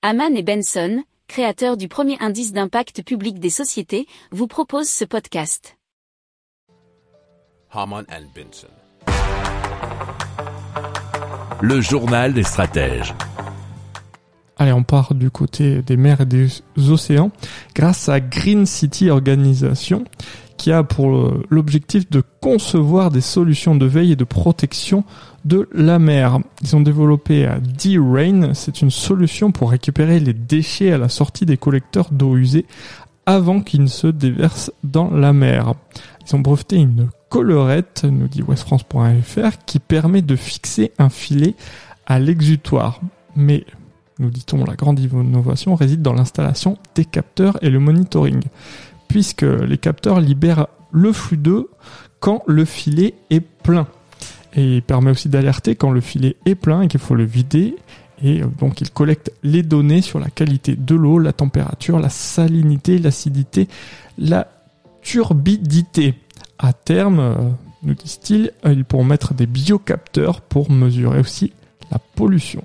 Haman et Benson, créateurs du premier indice d'impact public des sociétés, vous proposent ce podcast. Haman and Benson. Le journal des stratèges. Allez, on part du côté des mers et des océans grâce à Green City Organisation qui a pour l'objectif de concevoir des solutions de veille et de protection de la mer. Ils ont développé D-Rain, c'est une solution pour récupérer les déchets à la sortie des collecteurs d'eau usée avant qu'ils ne se déversent dans la mer. Ils ont breveté une collerette, nous dit westfrance.fr, qui permet de fixer un filet à l'exutoire. Mais, nous dit-on, la grande innovation réside dans l'installation des capteurs et le monitoring puisque les capteurs libèrent le flux d'eau quand le filet est plein. Et il permet aussi d'alerter quand le filet est plein et qu'il faut le vider. Et euh, donc il collecte les données sur la qualité de l'eau, la température, la salinité, l'acidité, la turbidité. À terme, euh, nous disent-ils, euh, ils pourront mettre des biocapteurs pour mesurer aussi la pollution.